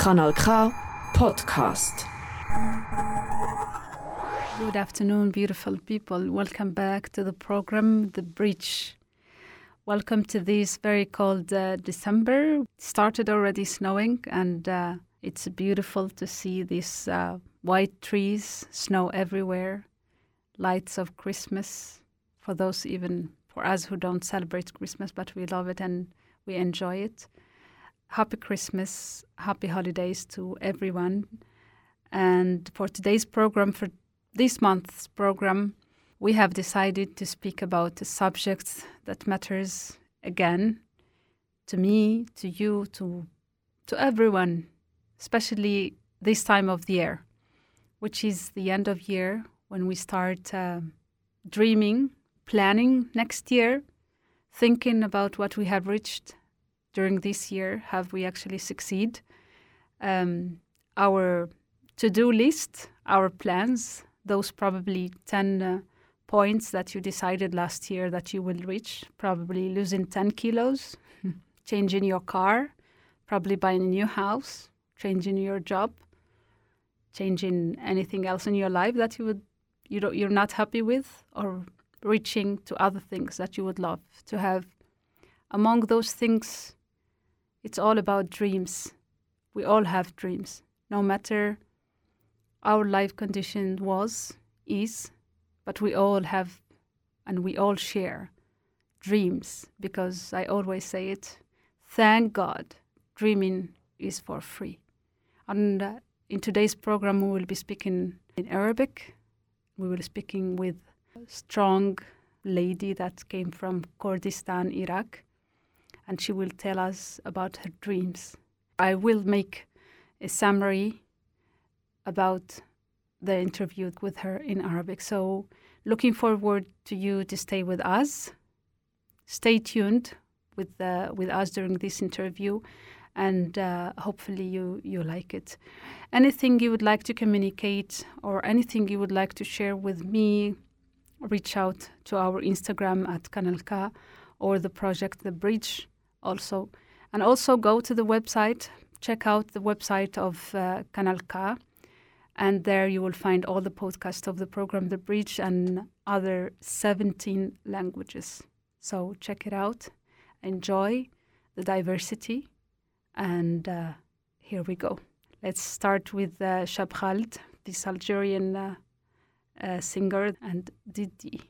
Kanal K Podcast. Good afternoon, beautiful people. Welcome back to the program, The Bridge. Welcome to this very cold uh, December. It started already snowing, and uh, it's beautiful to see these uh, white trees, snow everywhere, lights of Christmas. For those, even for us who don't celebrate Christmas, but we love it and we enjoy it. Happy Christmas, happy holidays to everyone. And for today's program, for this month's program, we have decided to speak about a subject that matters again to me, to you, to to everyone, especially this time of the year, which is the end of year when we start uh, dreaming, planning next year, thinking about what we have reached during this year. Have we actually succeed? Um, our to-do list, our plans, those probably ten. Uh, points that you decided last year that you will reach, probably losing 10 kilos, changing your car, probably buying a new house, changing your job, changing anything else in your life that you would you don't, you're not happy with or reaching to other things that you would love to have. Among those things, it's all about dreams. We all have dreams, no matter our life condition was, is, but we all have and we all share dreams because I always say it thank God, dreaming is for free. And uh, in today's program, we will be speaking in Arabic. We will be speaking with a strong lady that came from Kurdistan, Iraq, and she will tell us about her dreams. I will make a summary about the interview with her in Arabic. So, looking forward to you to stay with us. Stay tuned with uh, with us during this interview, and uh, hopefully you you like it. Anything you would like to communicate or anything you would like to share with me, reach out to our Instagram at Kanalka or the project The Bridge also, and also go to the website. Check out the website of uh, Kanalka and there you will find all the podcasts of the program The Bridge and other 17 languages. So check it out, enjoy the diversity, and uh, here we go. Let's start with uh, Shab this Algerian uh, uh, singer, and Didi.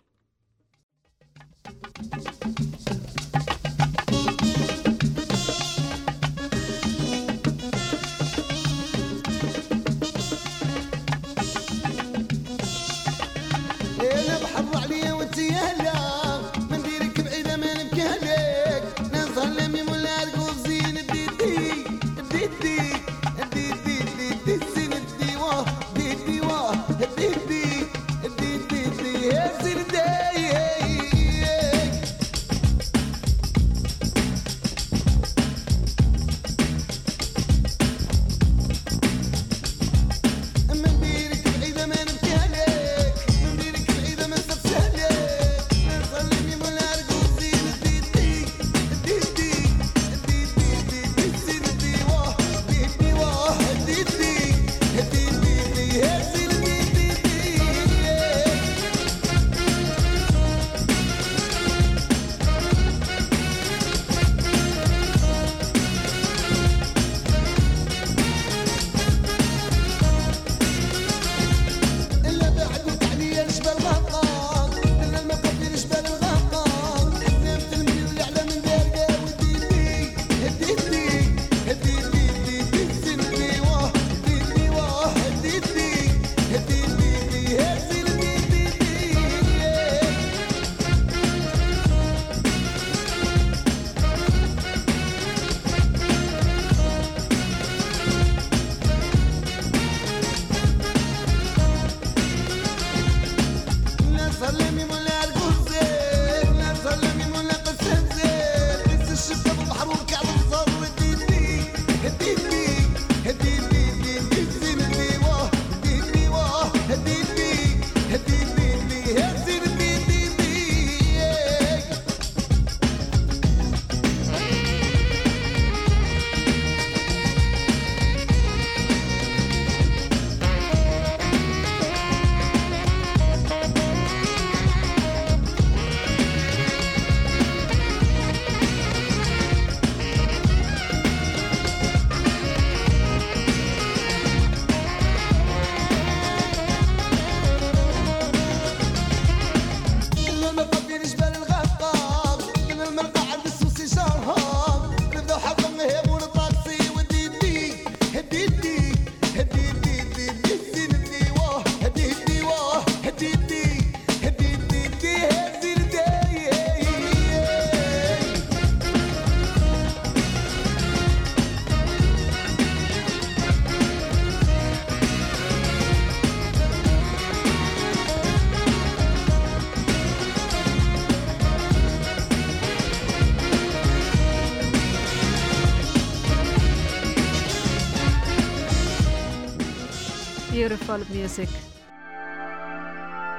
Beautiful music.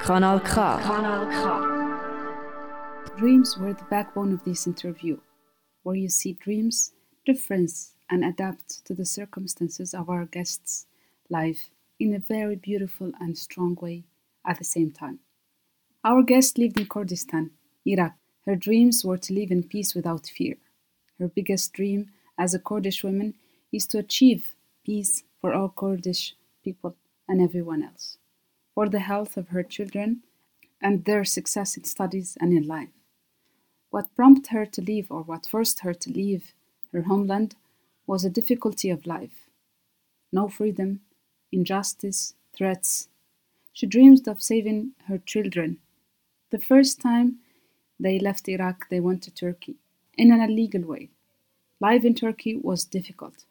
Kanal K. Kanal K. Dreams were the backbone of this interview, where you see dreams, difference, and adapt to the circumstances of our guests' life in a very beautiful and strong way at the same time. Our guest lived in Kurdistan, Iraq. Her dreams were to live in peace without fear. Her biggest dream as a Kurdish woman is to achieve peace for all Kurdish people and everyone else, for the health of her children and their success in studies and in life. What prompted her to leave, or what forced her to leave her homeland, was a difficulty of life. No freedom, injustice, threats. She dreamed of saving her children. The first time they left Iraq, they went to Turkey in an illegal way. Life in Turkey was difficult,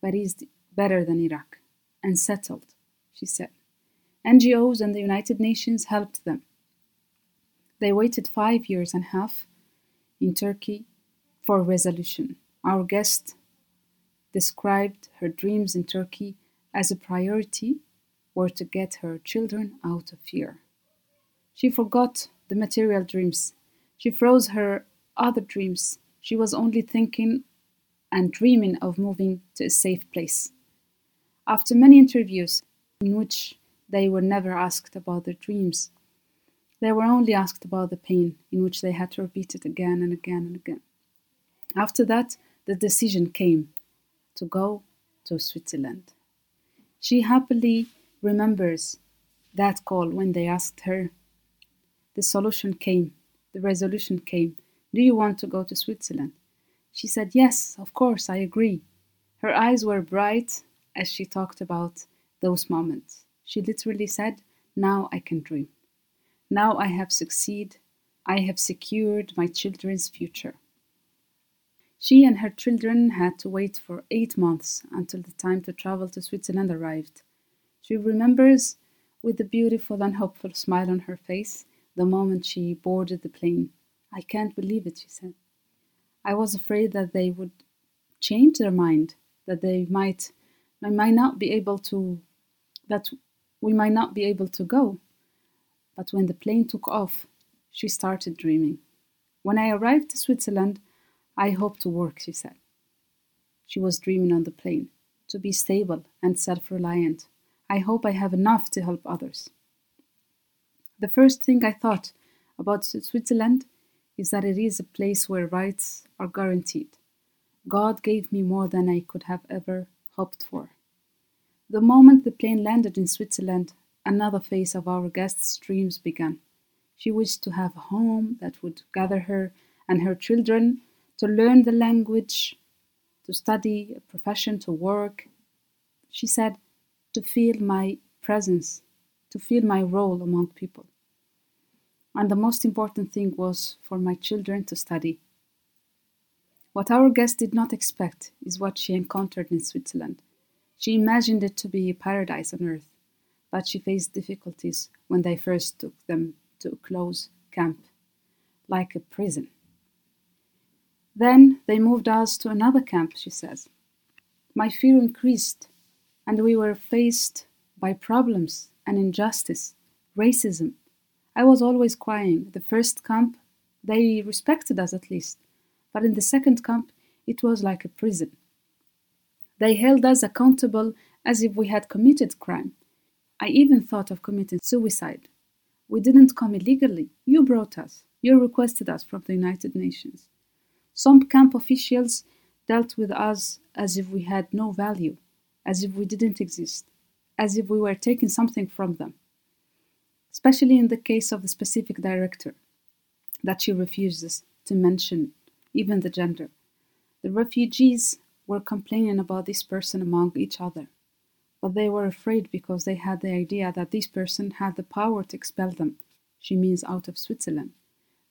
but is better than Iraq and settled, she said. NGOs and the United Nations helped them. They waited five years and a half in Turkey for resolution. Our guest described her dreams in Turkey as a priority were to get her children out of fear. She forgot the material dreams. She froze her other dreams. She was only thinking and dreaming of moving to a safe place. After many interviews in which they were never asked about their dreams, they were only asked about the pain, in which they had to repeat it again and again and again. After that, the decision came to go to Switzerland. She happily remembers that call when they asked her. The solution came, the resolution came. Do you want to go to Switzerland? She said, Yes, of course, I agree. Her eyes were bright as she talked about those moments. She literally said, Now I can dream. Now I have succeeded. I have secured my children's future. She and her children had to wait for eight months until the time to travel to Switzerland arrived. She remembers, with a beautiful and hopeful smile on her face, the moment she boarded the plane. I can't believe it, she said. I was afraid that they would change their mind, that they might, I might not be able to, that we might not be able to go. But when the plane took off, she started dreaming. When I arrived to Switzerland, I hope to work, she said. She was dreaming on the plane, to be stable and self reliant. I hope I have enough to help others. The first thing I thought about Switzerland is that it is a place where rights are guaranteed. God gave me more than I could have ever hoped for. The moment the plane landed in Switzerland, another phase of our guest's dreams began. She wished to have a home that would gather her and her children to learn the language, to study a profession, to work. She said, to feel my presence, to feel my role among people. And the most important thing was for my children to study. What our guest did not expect is what she encountered in Switzerland. She imagined it to be a paradise on earth but she faced difficulties when they first took them to a close camp, like a prison. Then they moved us to another camp, she says. My fear increased, and we were faced by problems and injustice, racism. I was always crying. The first camp, they respected us at least, but in the second camp, it was like a prison. They held us accountable as if we had committed crime. I even thought of committing suicide. We didn't come illegally. You brought us. You requested us from the United Nations. Some camp officials dealt with us as if we had no value, as if we didn't exist, as if we were taking something from them. Especially in the case of the specific director, that she refuses to mention even the gender. The refugees were complaining about this person among each other but they were afraid because they had the idea that this person had the power to expel them. She means out of Switzerland.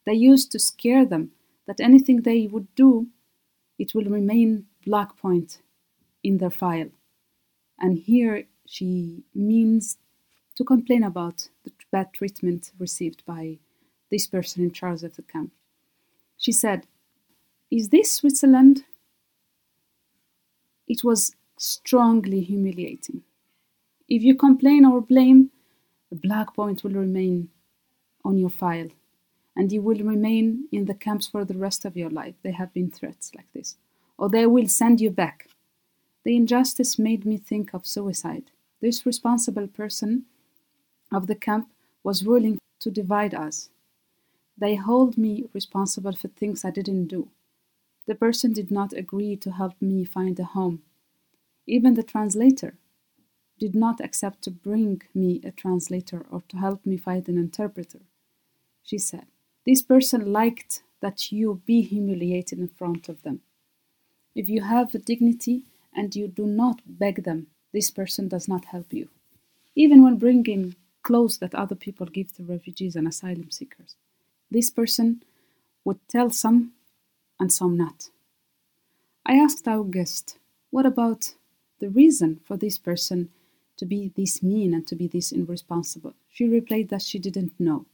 They used to scare them that anything they would do, it will remain black point in their file. And here she means to complain about the bad treatment received by this person in charge of the camp. She said, Is this Switzerland? It was strongly humiliating. If you complain or blame, a black point will remain on your file and you will remain in the camps for the rest of your life. There have been threats like this. Or they will send you back. The injustice made me think of suicide. This responsible person of the camp was willing to divide us. They hold me responsible for things I didn't do. The person did not agree to help me find a home. Even the translator did not accept to bring me a translator or to help me find an interpreter. She said, This person liked that you be humiliated in front of them. If you have a dignity and you do not beg them, this person does not help you. Even when bringing clothes that other people give to refugees and asylum seekers, this person would tell some and some not. I asked our guest, what about the reason for this person to be this mean and to be this irresponsible? She replied that she didn't know.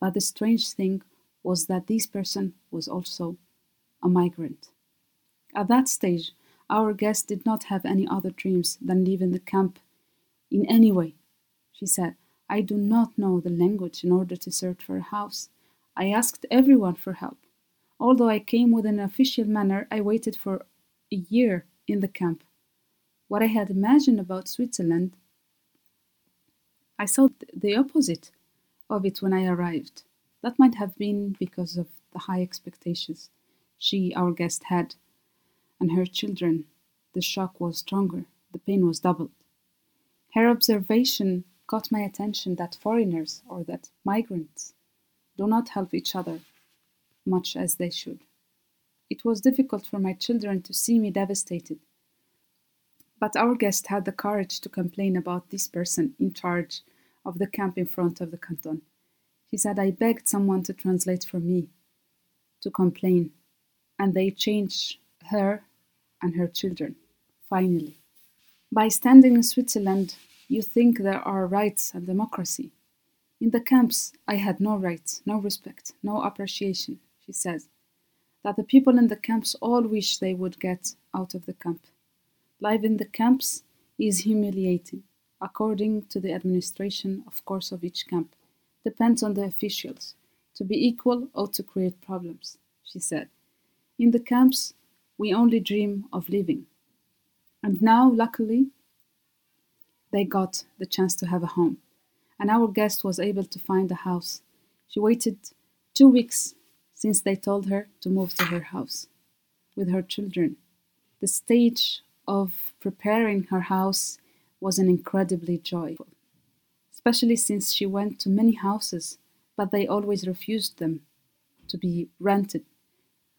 But the strange thing was that this person was also a migrant. At that stage, our guest did not have any other dreams than leaving the camp in any way. She said, I do not know the language in order to search for a house. I asked everyone for help. Although I came with an official manner, I waited for a year in the camp. What I had imagined about Switzerland, I saw the opposite of it when I arrived. That might have been because of the high expectations she, our guest, had, and her children. The shock was stronger, the pain was doubled. Her observation caught my attention that foreigners or that migrants do not help each other much as they should. It was difficult for my children to see me devastated. But our guest had the courage to complain about this person in charge of the camp in front of the canton. She said, I begged someone to translate for me, to complain, and they changed her and her children, finally. By standing in Switzerland, you think there are rights and democracy. In the camps, I had no rights, no respect, no appreciation, she says. That the people in the camps all wish they would get out of the camp. Life in the camps is humiliating, according to the administration, of course, of each camp. Depends on the officials to be equal or to create problems, she said. In the camps, we only dream of living. And now, luckily, they got the chance to have a home, and our guest was able to find a house. She waited two weeks since they told her to move to her house with her children. The stage of preparing her house was an incredibly joyful, especially since she went to many houses, but they always refused them to be rented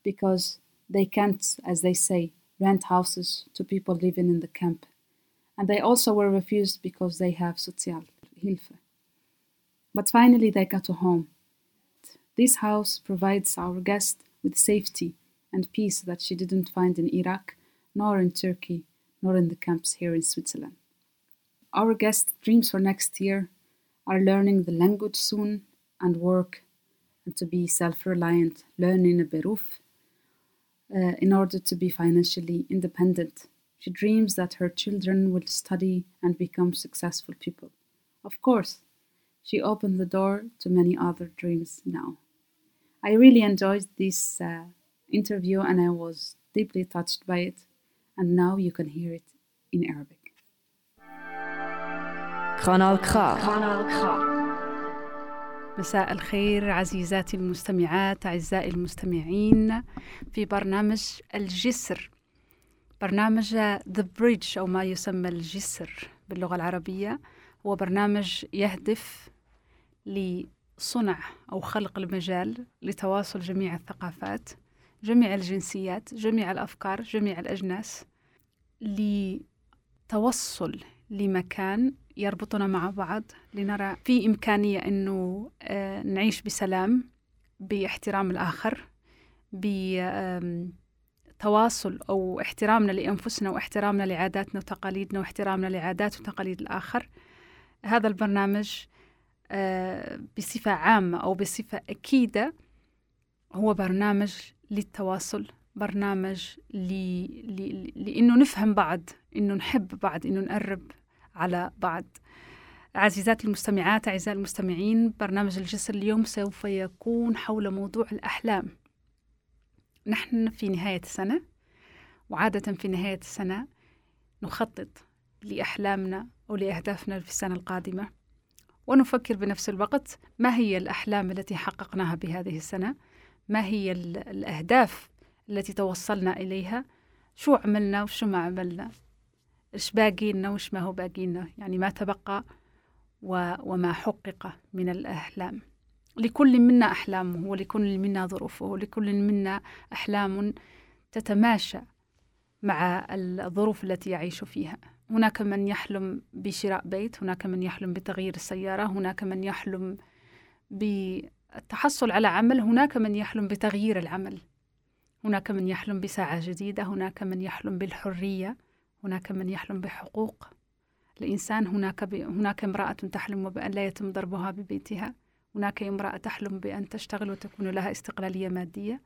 because they can't, as they say, rent houses to people living in the camp. And they also were refused because they have Sozialhilfe. But finally, they got a home. This house provides our guest with safety and peace that she didn't find in Iraq, nor in Turkey, nor in the camps here in Switzerland. Our guest dreams for next year are learning the language soon and work and to be self reliant, learning a beruf uh, in order to be financially independent. She dreams that her children will study and become successful people. Of course, she opened the door to many other dreams now. I really enjoyed this uh, interview and I was deeply touched by it, and now you can hear it in Arabic. Kanal K. Kanal K. مساء الخير عزيزاتي المستمعات أعزائي المستمعين في برنامج الجسر برنامج The Bridge أو ما يسمى الجسر باللغة العربية هو برنامج يهدف لصنع أو خلق المجال لتواصل جميع الثقافات جميع الجنسيات جميع الأفكار جميع الأجناس لتوصل لمكان يربطنا مع بعض لنرى في إمكانية أنه آه، نعيش بسلام باحترام الآخر بتواصل أو احترامنا لأنفسنا واحترامنا لعاداتنا وتقاليدنا واحترامنا لعادات وتقاليد الآخر. هذا البرنامج بصفة عامة أو بصفة أكيدة هو برنامج للتواصل برنامج ل... ل... لإنه نفهم بعض إنه نحب بعض إنه نقرب على بعض. عزيزاتي المستمعات أعزائي المستمعين برنامج الجسر اليوم سوف يكون حول موضوع الأحلام. نحن في نهاية السنة وعادة في نهاية السنة نخطط لأحلامنا أو لأهدافنا في السنة القادمة. ونفكر بنفس الوقت ما هي الأحلام التي حققناها بهذه السنة؟ ما هي ال- الأهداف التي توصلنا إليها؟ شو عملنا وشو ما عملنا؟ إيش باقي لنا وإيش ما هو باقي لنا يعني ما تبقى و- وما حقق من الأحلام. لكل منا أحلامه ولكل منا ظروفه ولكل منا أحلام تتماشى مع الظروف التي يعيش فيها. هناك من يحلم بشراء بيت هناك من يحلم بتغيير السيارة هناك من يحلم بالتحصل على عمل هناك من يحلم بتغيير العمل. هناك من يحلم بساعة جديدة هناك من يحلم بالحرية هناك من يحلم بحقوق الإنسان هناك ب... هناك امرأة تحلم بأن لا يتم ضربها ببيتها هناك امرأة تحلم بأن تشتغل وتكون لها استقلالية مادية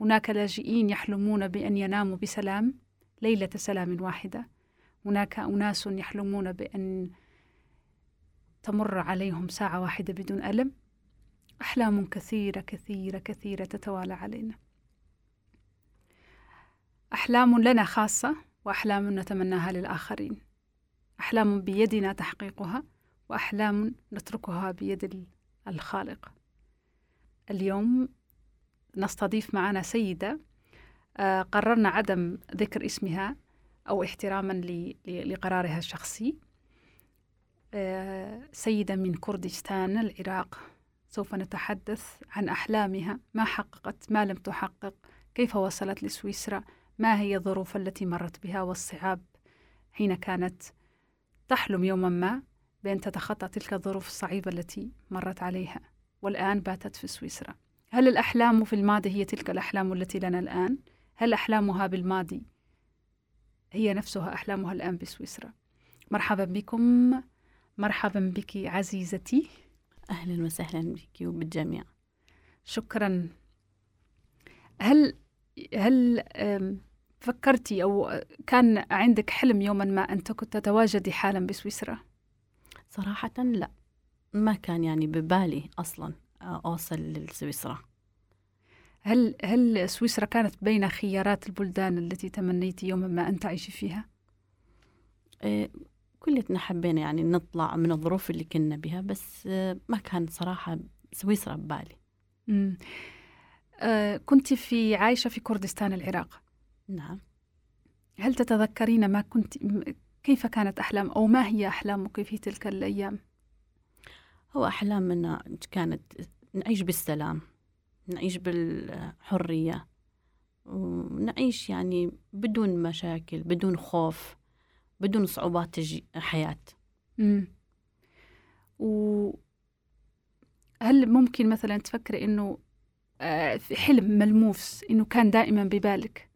هناك لاجئين يحلمون بأن يناموا بسلام ليلة سلام واحدة. هناك أناس يحلمون بأن تمر عليهم ساعة واحدة بدون ألم. أحلام كثيرة كثيرة كثيرة تتوالى علينا. أحلام لنا خاصة وأحلام نتمناها للآخرين. أحلام بيدنا تحقيقها وأحلام نتركها بيد ال- الخالق. اليوم نستضيف معنا سيدة آه، قررنا عدم ذكر اسمها أو احتراما لقرارها الشخصي. آه، سيدة من كردستان العراق سوف نتحدث عن أحلامها. ما حققت؟ ما لم تحقق؟ كيف وصلت لسويسرا؟ ما هي الظروف التي مرت بها والصعاب حين كانت تحلم يوما ما بأن تتخطى تلك الظروف الصعيبة التي مرت عليها والآن باتت في سويسرا؟ هل الأحلام في الماضي هي تلك الأحلام التي لنا الآن؟ هل أحلامها بالماضي هي نفسها أحلامها الآن بسويسرا؟ مرحبا بكم. مرحبا بك عزيزتي. أهلا وسهلا بك وبالجميع. شكرا. هل هل فكرتي أو كان عندك حلم يوما ما أن تتواجدي حالا بسويسرا؟ صراحة لا. ما كان يعني ببالي أصلا أوصل لسويسرا. هل هل سويسرا كانت بين خيارات البلدان التي تمنيت يوما ما أن تعيشي فيها؟ إيه، كلتنا حبينا يعني نطلع من الظروف اللي كنا بها بس ما كان صراحة سويسرا ببالي مم. آه كنت في عايشة في كردستان العراق نعم هل تتذكرين ما كنت كيف كانت أحلام أو ما هي أحلامك في تلك الأيام؟ هو أحلامنا كانت نعيش بالسلام نعيش بالحرية ونعيش يعني بدون مشاكل بدون خوف بدون صعوبات الحياة مم. و هل ممكن مثلا تفكري إنه آه، في حلم ملموس إنه كان دائما ببالك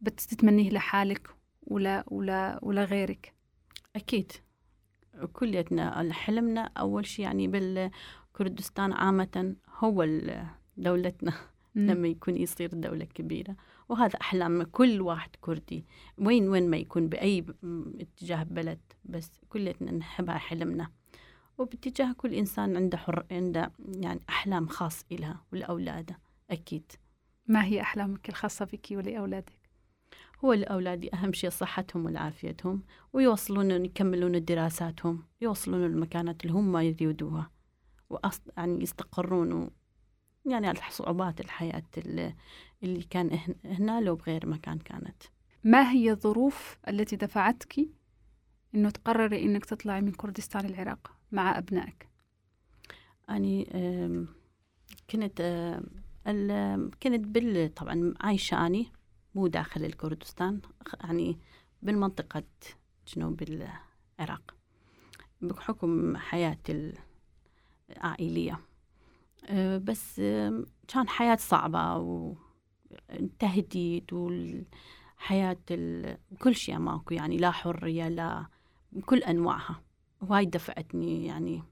بتتمنيه لحالك ولا ولا ولا غيرك؟ أكيد كليتنا حلمنا أول شيء يعني بالكردستان عامة هو دولتنا. لما يكون يصير دولة كبيرة وهذا أحلام كل واحد كردي وين وين ما يكون بأي اتجاه بلد بس كليتنا نحبها حلمنا وباتجاه كل إنسان عنده حر عنده يعني أحلام خاص إلها ولأولاده أكيد ما هي أحلامك الخاصة بك ولأولادك؟ هو لأولادي أهم شيء صحتهم وعافيتهم ويوصلون يكملون دراساتهم يوصلون المكانات اللي هم يريدوها وأص... يعني يستقرون و... يعني على صعوبات الحياة اللي, كان هن- هنا لو بغير مكان كانت ما هي الظروف التي دفعتك إنه تقرري إنك تطلعي من كردستان العراق مع أبنائك؟ أني كنت كنت بال طبعا عايشة أني مو داخل الكردستان يعني بالمنطقة جنوب العراق بحكم حياتي العائلية بس آم، كان حياة صعبة وتهديد والحياة ال- كل شيء ماكو يعني لا حرية لا بكل أنواعها. وهاي دفعتني يعني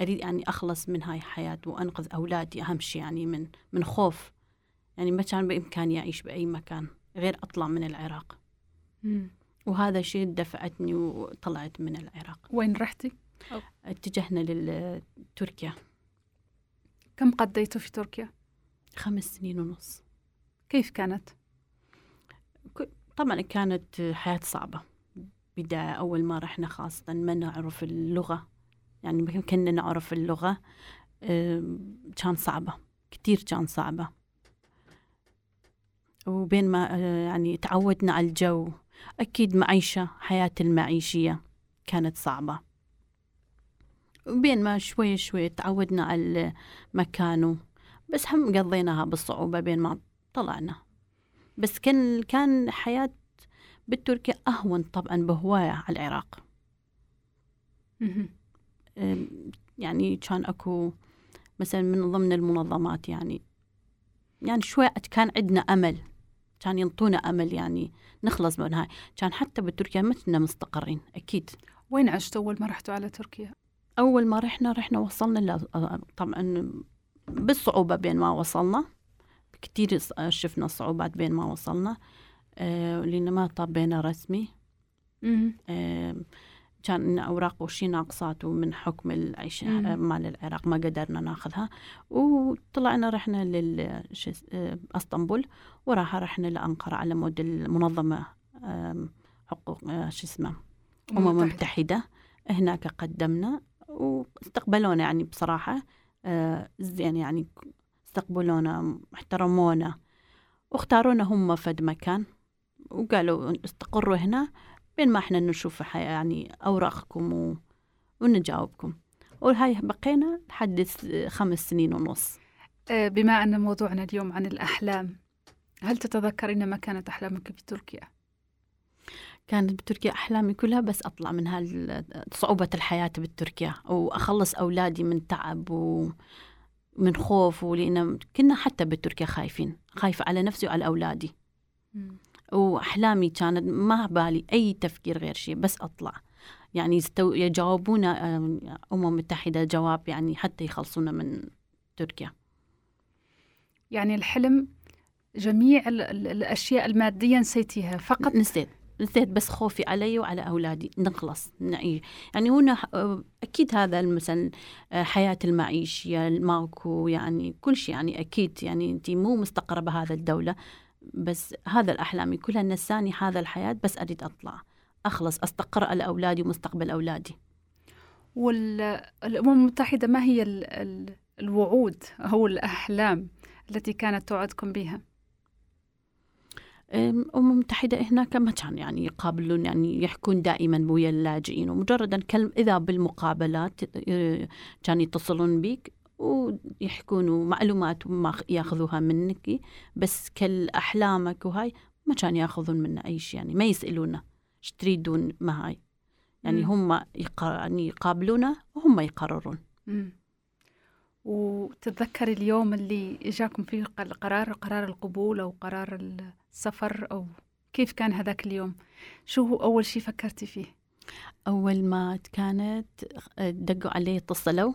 أريد يعني أخلص من هاي الحياة وأنقذ أولادي أهم شيء يعني من من خوف. يعني ما كان بإمكاني أعيش بأي مكان غير أطلع من العراق. مم. وهذا الشيء دفعتني وطلعت من العراق. وين رحتي؟ اتجهنا لتركيا كم قضيتوا في تركيا؟ خمس سنين ونص. كيف كانت؟ طبعا كانت حياة صعبة. بداية أول ما رحنا خاصة ما نعرف اللغة. يعني ما كنا نعرف اللغة كان صعبة. كتير كان صعبة. وبين ما آه، يعني تعودنا على الجو أكيد معيشة حياة المعيشية كانت صعبة. وبين ما شوي شوي تعودنا على مكانه بس هم قضيناها بالصعوبة بين ما طلعنا. بس كان كان حياة بالتركيا أهون طبعا بهواية على العراق. يعني كان أكو مثلا من ضمن المنظمات يعني يعني شوي كان عندنا أمل كان ينطونا أمل يعني نخلص من هاي كان حتى بتركيا ما كنا مستقرين أكيد. وين عشتوا أول ما رحتوا على تركيا؟ أول ما رحنا رحنا وصلنا طبعا بالصعوبة بين ما وصلنا. كتير شفنا صعوبات بين ما وصلنا آه، لأن ما طبينا رسمي. آم، كان إن أوراق وشي ناقصات ومن حكم العيش. آه، مال العراق ما قدرنا ناخذها. وطلعنا رحنا لل آه، إسطنبول. وراح رحنا لأنقرة على مود المنظمة حقوق آه، شو اسمه أمم متحدة هناك قدمنا. واستقبلونا يعني بصراحة آه، زين يعني استقبلونا احترمونا واختارونا هم فد مكان وقالوا استقروا هنا بين ما إحنا نشوف يعني أوراقكم و... ونجاوبكم وهاي بقينا لحد خمس سنين ونص آه، بما أن موضوعنا اليوم عن الأحلام هل تتذكرين ما كانت أحلامك في تركيا؟ كانت بتركيا أحلامي كلها بس أطلع من صعوبة الحياة بالتركيا وأخلص أولادي من تعب ومن خوف ولأن كنا حتى بتركيا خايفين خايفة على نفسي وعلى أولادي. وأحلامي كانت ما بالي أي تفكير غير شيء بس أطلع. يعني يستو... يجاوبونا آم، أمم متحدة جواب يعني حتى يخلصونا من تركيا. يعني الحلم جميع ال- ال- الأشياء المادية نسيتيها فقط نسيت. نسيت بس خوفي علي وعلى أولادي نخلص نعيش يعني هنا آه، أكيد هذا مثلا آه، حياة المعيشية ماكو يعني كل شيء يعني أكيد يعني أنت مو مستقرة بهذا الدولة بس هذا الأحلامي كلها نساني هذا الحياة بس أريد أطلع أخلص أستقر على أولادي ومستقبل أولادي والأمم المتحدة ما هي ال- ال- الوعود أو الأحلام التي كانت توعدكم بها؟ أم، أمم متحدة هناك ما كان يعني يقابلون يعني يحكون دائما ويا اللاجئين ومجرد كلم إذا بالمقابلات آه، كان يتصلون بيك ويحكون معلومات ما خ- ياخذوها منك بس كل أحلامك وهاي ما كان ياخذون منا أي شيء يعني ما يسألونا إيش تريدون ما هاي يعني. هم يعني يقابلونا وهم يقررون. وتتذكري اليوم اللي إجاكم فيه القرار قرار القبول أو قرار السفر أو كيف كان هذاك اليوم؟ شو هو أول شيء فكرتي فيه؟ أول ما كانت آه، دقوا علي اتصلوا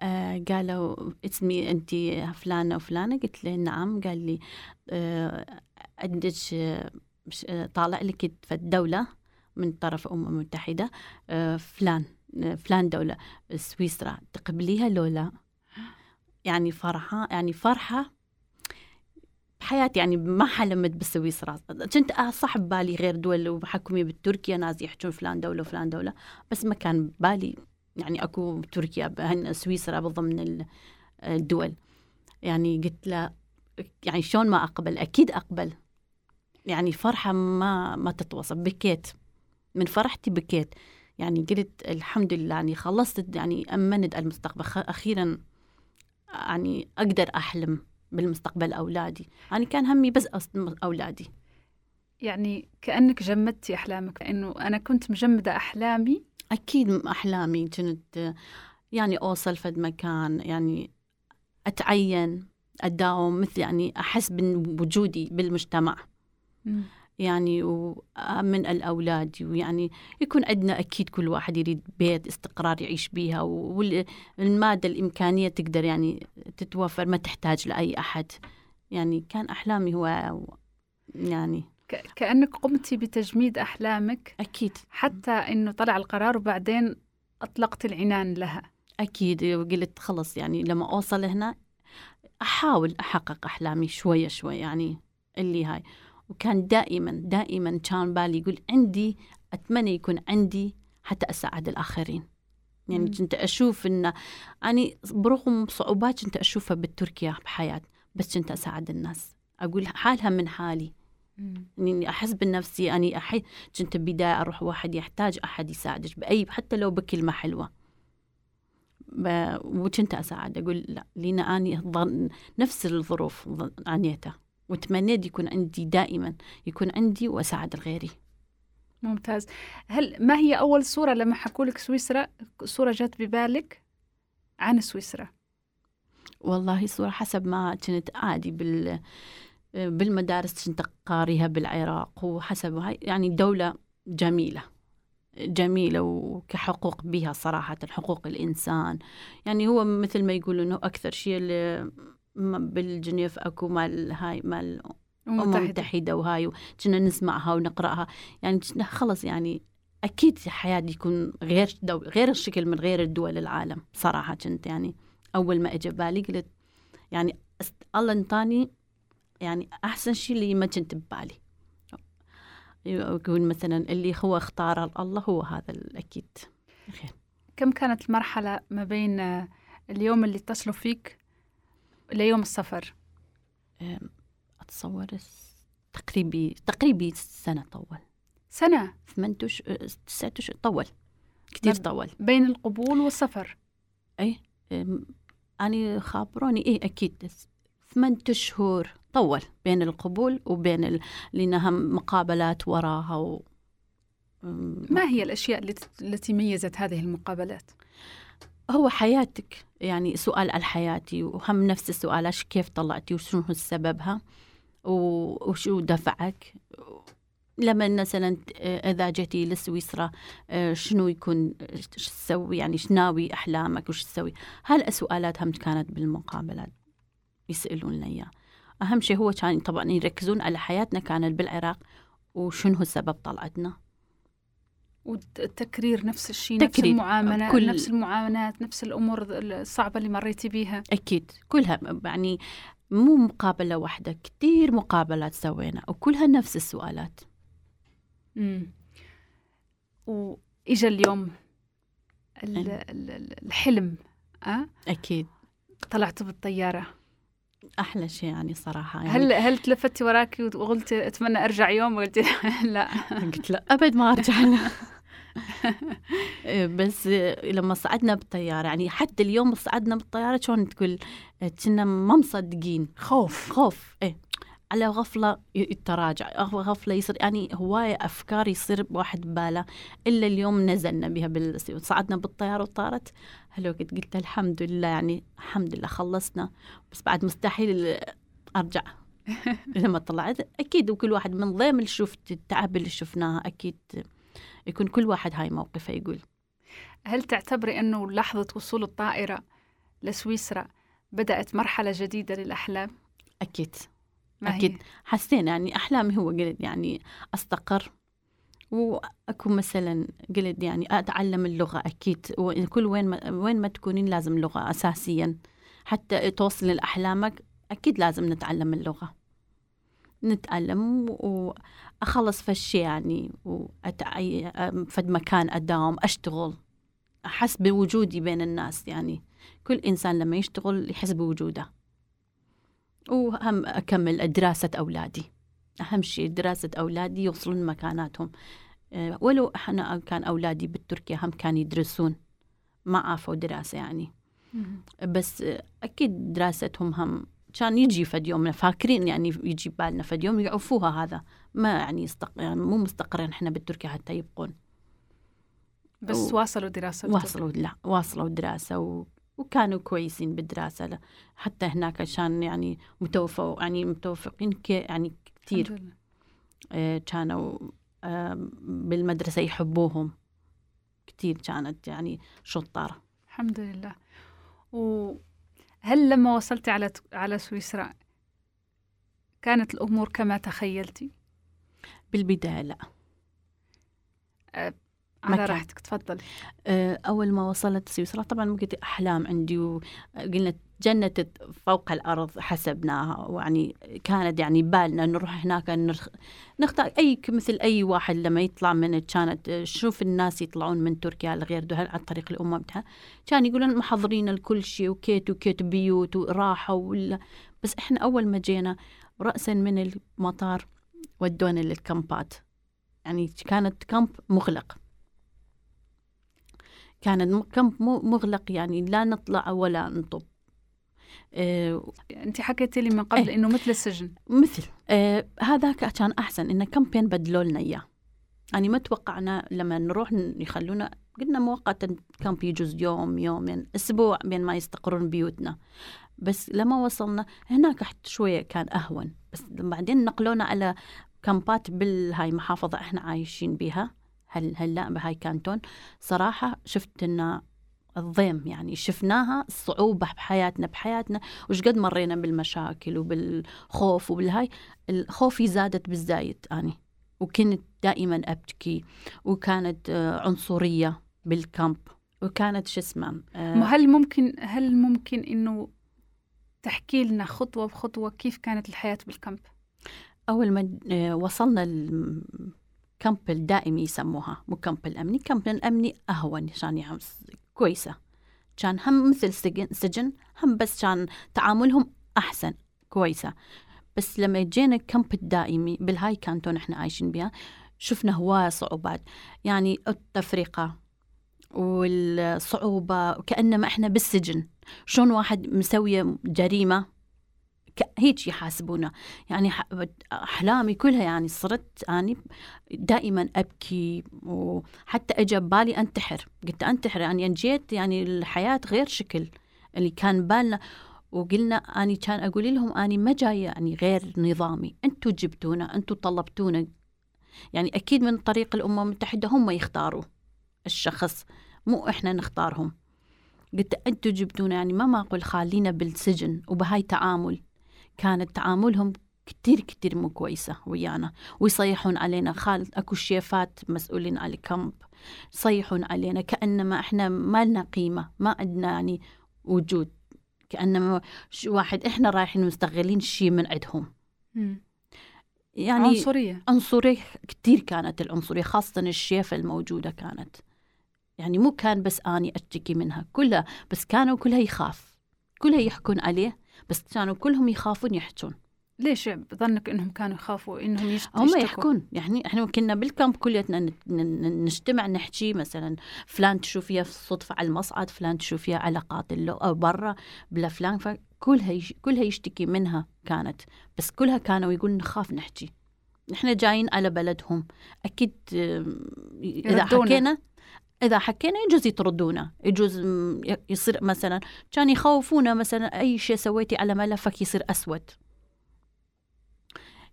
آه قالوا اسمي أنت فلانة وفلانة قلت له نعم قال لي آه عندك طالع لك في الدولة من طرف أمم المتحدة آه فلان فلان دولة سويسرا تقبليها لو لا يعني فرحة يعني فرحة بحياتي يعني ما حلمت بسويسرا كنت صح ببالي غير دول وحكومي بالتركيا ناس يحجون فلان دولة وفلان دولة. بس ما كان ببالي يعني أكو تركيا سويسرا ضمن ال- الدول. يعني قلت له يعني شلون ما أقبل؟ أكيد أقبل. يعني فرحة ما ما تتوصف. بكيت. من فرحتي بكيت. يعني قلت الحمد لله يعني خلصت يعني أمنت المستقبل. أخيرا يعني أقدر أحلم بالمستقبل أولادي. يعني كان همي بس أولادي. يعني كأنك جمدتي أحلامك إنه أنا كنت مجمدة أحلامي. أكيد أحلامي كنت يعني أوصل فد مكان يعني أتعين أداوم مثل يعني أحس بوجودي بالمجتمع. يعني وأمن الأولاد ويعني يكون عندنا أكيد كل واحد يريد بيت استقرار يعيش بيها والمادة الإمكانية تقدر يعني تتوفر ما تحتاج لأي أحد. يعني كان أحلامي هو يعني كأنك قمتي بتجميد أحلامك. أكيد. حتى إنه طلع القرار وبعدين أطلقت العنان لها. أكيد. وقلت خلص يعني لما أوصل هنا أحاول أحقق أحلامي شوية شوية يعني اللي هاي. وكان دائما دائما كان بالي يقول عندي أتمنى يكون عندي حتى أساعد الآخرين. يعني. كنت أشوف إن أني برغم صعوبات كنت أشوفها بالتركيا بحياة بس كنت أساعد الناس. أقول حالها من حالي. إني أحس بنفسي أني أحي كنت بداية أروح واحد يحتاج أحد يساعدك بأي حتى لو بكلمة حلوة. ب... وكنت أساعد. أقول لا لأن أني ظن نفس الظروف عانيتها وتمنيت يكون عندي دائما يكون عندي وأساعد غيري ممتاز. هل ما هي أول صورة؟ لما حكوا لك سويسرا صورة جت ببالك عن سويسرا. والله صورة حسب ما كنت عادي بال بالمدارس كنت قاريها بالعراق وحسب يعني دولة جميلة جميلة وكحقوق بها صراحة حقوق الإنسان. يعني هو مثل ما يقولوا إنه أكثر شيء بالجنيف أكو مال هاي مال الأمم ومتحدة المتحدة وهاي كنا نسمعها ونقرأها. يعني كنا خلص يعني أكيد حياة يكون غير دو غير الشكل من غير الدول العالم صراحة كنت يعني. أول ما إجا بالي قلت يعني الله أنطاني يعني أحسن شيء اللي ما كنت ببالي. يقول مثلا اللي هو اختاره الله هو هذا الأكيد. خير. كم كانت المرحلة ما بين اليوم اللي اتصلوا فيك ليوم السفر. أتصور تقريبي تقريبي سنة طول سنة؟ ثمان أشهر تسعة أشهر طول نعم. طول بين القبول والسفر. أي أنا خابروني. إيه أكيد. ثمان أشهر طول بين القبول وبين ال... لأنها مقابلات وراها و... ما هي الأشياء التي التي ميزت هذه المقابلات؟ هو حياتك. يعني سؤال عن حياتي وهم نفس السؤال كيف طلعتي وشنو هو سببها وشو دفعك؟ لما مثلا إذا جيتي لسويسرا شنو يكون تسوي؟ يعني إيش ناوي أحلامك وش تسوي؟ هالسؤالات هم كانت بالمقابلات يسالون اياه أهم شيء هو كان طبعا يركزون على حياتنا كانت بالعراق وشنو هو سبب طلعتنا. والتكرير نفس الشيء نفس تكرير. المعاملات كل- نفس المعاملات نفس الأمور الصعبة اللي مريتي بيها أكيد كلها يعني مو مقابلة واحدة كتير مقابلات سوينا وكلها نفس السؤالات مم. وإجا اليوم ال- الحلم أه؟ أكيد طلعتوا بالطيارة أحلى شيء يعني صراحة يعني هل هل تلفتي وراكي وقلتي أتمنى أرجع يوم وقلتي لا. قلت لا أبد ما أرجع. لها بس لما صعدنا بالطيارة يعني حتى اليوم صعدنا بالطيارة شلون تقول كنا ما مصدقين. خوف. خوف إيه. على غفلة يتراجع غفلة يصير يعني هواية أفكار يصير بواحد بباله إلا اليوم نزلنا بها. صعدنا بالطيارة وطارت. هلو قلت قلت الحمد لله يعني الحمد لله خلصنا. بس بعد مستحيل أرجع. لما طلعت. أكيد وكل واحد من ضيم اللي شفت التعب اللي شفناها أكيد يكون كل واحد هاي موقفه يقول. هل تعتبري أنه لحظة وصول الطائرة لسويسرا بدأت مرحلة جديدة للأحلام؟ أكيد. أكيد. هي؟ حسيت يعني أحلامي هو قلت يعني أستقر وأكون مثلا قلت يعني أتعلم اللغة أكيد. وكل وين ما وين ما تكونين لازم لغة أساسيا. حتى توصل لأحلامك أكيد لازم نتعلم اللغة. نتعلم وأخلص في الشيء يعني وأتعي فد مكان أداوم أشتغل. أحس بوجودي بين الناس يعني. كل إنسان لما يشتغل يحس بوجوده. وهم أكمل دراسة أولادي. أهم شيء دراسة أولادي يوصلون مكاناتهم. أه، ولو أنا كان أولادي بالتركيا هم كانوا يدرسون. ما عافوا دراسة يعني. بس أكيد دراستهم هم كان يجي فد يوم فاكرين يعني يجي بالنا فد يوم يعوفوها هذا. ما يعني, يستق... يعني مو مستقرين إحنا بالتركيا حتى يبقون. بس و- واصلوا دراسة واصلوا لا واصلوا و... وكانوا كويسين بالدراسة لا. حتى هناك عشان يعني متوفوا يعني متوفقين يعني كثير. آه، كانوا آه، بالمدرسة يحبوهم كثير كانت يعني شطارة الحمد لله وهل لما وصلتي على على سويسرا كانت الأمور كما تخيلتي؟ بالبداية لا على. راحتك تفضل. آه، أول ما وصلت سويسرا طبعا قلت أحلام عندي وقلنا جنة فوق الأرض حسبناها ويعني كانت يعني بالنا نروح هناك نرخ... نختار أي مثل أي واحد لما يطلع من كانت شوف الناس يطلعون من تركيا لغير دول عن طريق الأمة بتاعها كان يقولون محضرين الكل شيء وكيت وكيت بيوت وراحة ولا. بس إحنا أول ما جينا رأسا من المطار ودونا للكامبات. يعني كانت كامب مغلق. كان م- كامب مو- مغلق يعني لا نطلع ولا نطب. آه أنت حكيتي لي من قبل إيه. إنه مثل السجن. مثل. آه هذاك كان أحسن إن كامبين بدلوا لنا إياه. يعني ما توقعنا لما نروح يخلونا قلنا مؤقتا كامب يجوز يوم يومين أسبوع بين ما يستقرون بيوتنا. بس لما وصلنا هناك شوية كان أهون. بس بعدين نقلونا على كامبات بالهاي محافظة إحنا عايشين بها هل هلا بهاي كانتون. صراحة شفت إن الضيم يعني شفناها الصعوبة بحياتنا بحياتنا. وش قد مرينا بالمشاكل وبالخوف وبالهاي الخوفي زادت بالزايد أني. وكنت دائما أبكي وكانت آه، عنصرية بالكامب. وكانت شو اسمه آه، هل ممكن هل ممكن إنه تحكي لنا خطوة بخطوة كيف كانت الحياة بالكامب؟ أول ما آه، وصلنا ال camp الدائمي يسموها مو camp الأمني camp الأمني أهون عشان يعني كويسة. كان هم مثل سجن, سجن هم بس كان تعاملهم أحسن كويسة. بس لما جينا ال camp الدائمي بالهاي كانتون إحنا عايشين بها شفنا هواي صعوبات. يعني التفرقة والصعوبة كأنما إحنا بالسجن. شلون واحد مسوي جريمة هيك يحاسبونا. يعني أحلامي كلها يعني صرت أني دائما أبكي وحتى اجى ببالي أنتحر. قلت أنتحر يعني أن جيت يعني الحياة غير شكل اللي كان بالنا. وقلنا أني كان أقول لهم أني ما جاية يعني غير نظامي. أنتم جبتونا أنتم طلبتونا. يعني أكيد من طريق الأمم المتحدة هم يختاروا الشخص مو إحنا نختارهم. قلت أنتم جبتونا يعني ما معقول خالينا بالسجن وبهاي تعامل. كانت تعاملهم كتير كتير مو كويسة ويانا. ويصيحون علينا خال أكو شيفات مسؤولين على الكامب. يصيحون علينا كأنما إحنا ما لنا قيمة ما عندنا يعني وجود. كأنما واحد إحنا رايحين مستغلين شيء من عندهم. يعني عنصرية. عنصرية كتير كانت العنصرية خاصة الشيفة الموجودة كانت. يعني مو كان بس أني أشتكي منها كلها بس كانوا كلها يخاف. كلها يحكون عليه بس كانوا كلهم يخافون يحجون. ليش بظنك إنهم كانوا يخافوا إنهم يشت- هم يشتكوا؟ يحكون. يعني إحنا كنا بالكامب كليتنا نجتمع نحكي مثلا فلان تشوفيه في الصدفة على المصعد فلان تشوفيه على قاتل أو برا بلا فلان فكلها يش كلها يشتكي منها كانت. بس كلها كانوا يقول نخاف نحكي. إحنا جايين على بلدهم. أكيد إذا يردونا. حكينا إذا حكينا يجوز يطردونا يجوز يصير مثلا كان يخوفونا مثلا أي شيء سويتي على ملفك يصير أسود.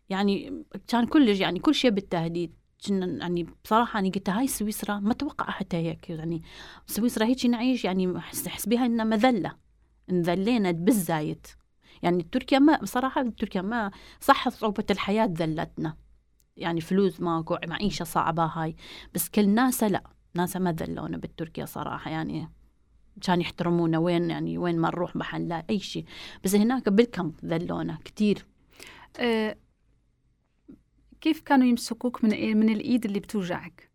يعني كان كل يعني كل شيء بالتهديد. يعني بصراحة أنا قلت هاي سويسرا ما توقع حتى هيك يعني سويسرا هيك نعيش يعني حس- حسبيها إنها مذلة. انذلينا بالزايد. يعني تركيا ما بصراحة تركيا ما صح صعوبة الحياة ذلتنا. يعني فلوس ماكو معيشة صعبة هاي. بس كل ناسا لا. ناسا ما ذلونا بالتركيا صراحة يعني كان يحترمونا. وين يعني وين ما نروح محلات أي شيء. بس هناك بالكامب ذلونا كتير. آه، كيف كانوا يمسكوك من إيه- من الإيد اللي بتوجعك؟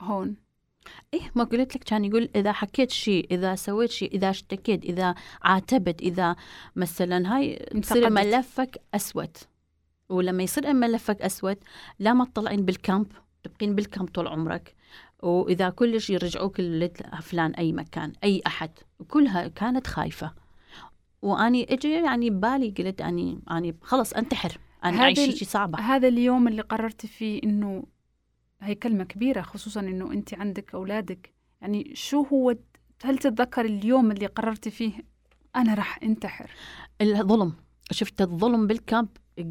هون. إيه ما قلت لك كان يقول إذا حكيت شيء إذا سويت شيء إذا اشتكيت إذا عاتبت إذا مثلا هاي انتقدت. ملفك أسود. ولما يصير ملفك أسود لا ما تطلعين بالكامب تبقين بالكامب طول عمرك. وإذا كلش يرجعوك لفلان أي مكان أي أحد كلها كانت خايفة. وأني إجي يعني ببالي قلت اني أني خلص هذا اعيش ال- شيء صعبة. هذا اليوم اللي قررتي فيه إنه هي كلمة كبيرة خصوصا إنه أنت عندك أولادك. يعني شو هو هل تتذكر اليوم اللي قررتي فيه أنا راح أنتحر؟ الظلم. شفت الظلم بالكامب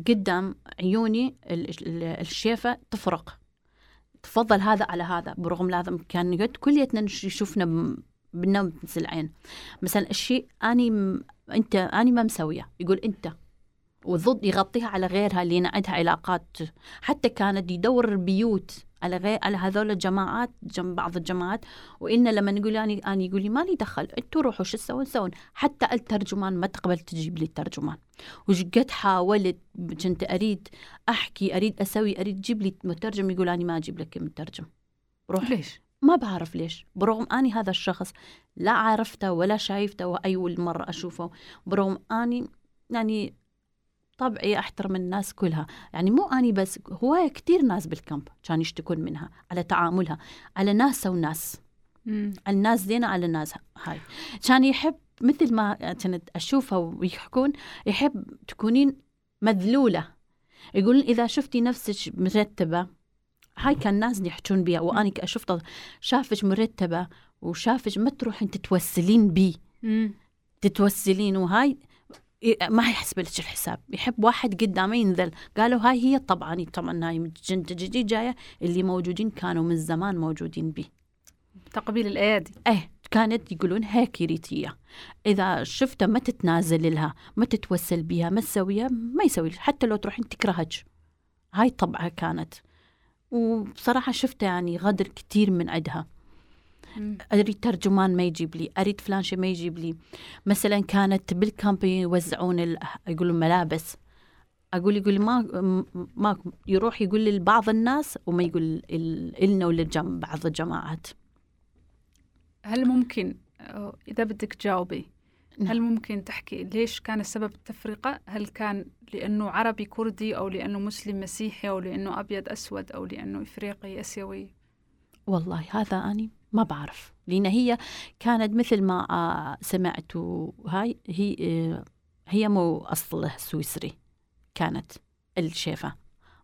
قدام عيوني ال- ال- الشيفة تفرق. تفضل هذا على هذا برغم هذا كان يقعد. كليتنا نش- يشوفنا ب- بالنوم مثل العين. مثلا الشيء أني. أنت أني ما مسوية. يقول أنت. وضد يغطيها على غيرها اللي عندها علاقات. حتى كانت يدور البيوت. على غير على هذول الجماعات جنب بعض الجماعات. وإن لما نقول يعني أنا يقول لي مالي دخل أنتوا روحوا شو تسوون؟ تسوون. حتى الترجمان ما تقبل تجيب لي الترجمان. وش قد حاولت كنت أريد أحكي أريد أسوي أريد تجيب لي مترجم يقول أنا ما أجيب لك مترجم. روح. ليش؟ ما بعرف ليش. برغم أني هذا الشخص لا عرفته ولا شايفته وأول مرة أشوفه. برغم أني يعني طبعي أحترم الناس كلها. يعني مو أني بس هو كتير ناس بالكامب كان يشتكون منها على تعاملها على ناس وناس مم. الناس زينة على الناس هاي. كان يحب مثل ما كنت أشوفه ويحكون يحب تكونين مذلولة. يقولون إذا شفتي نفسك مرتبة هاي كان ناس يحجون بيها. وأنا شفت شافك مرتبة وشافك ما تروحين تتوسلين بي. مم. تتوسلين وهاي ما يحسب لك الحساب. يحب واحد قدامه ينزل قالوا هاي هي طبعا طبعا هاي جديد جاية اللي موجودين كانوا من زمان موجودين بي تقبيل الأيادي. إيه كانت يقولون هيك ريتية إذا شفته ما تتنازل لها ما تتوسل بيها ما تسويها ما يسوي. حتى لو تروحين تكرهك هاي طبعها كانت. وبصراحة شفته يعني غدر كتير من عندها. أريد ترجمان ما يجيب لي أريد فلان شيء ما يجيب لي مثلا كانت بالكامب يوزعون. يقولون ملابس أقول يقول ما ما يروح يقول لبعض الناس وما يقول إلنا ولا بعض الجماعات هل ممكن إذا بدك تجاوبي نعم. هل ممكن تحكي ليش كان السبب التفرقة؟ هل كان لأنه عربي كردي أو لأنه مسلم مسيحي أو لأنه أبيض أسود أو لأنه إفريقي أسيوي؟ والله هذا أنا ما بعرف. لأن هي كانت مثل ما آه، سمعت هاي هي آه، هي مو أصله سويسري كانت الشيفة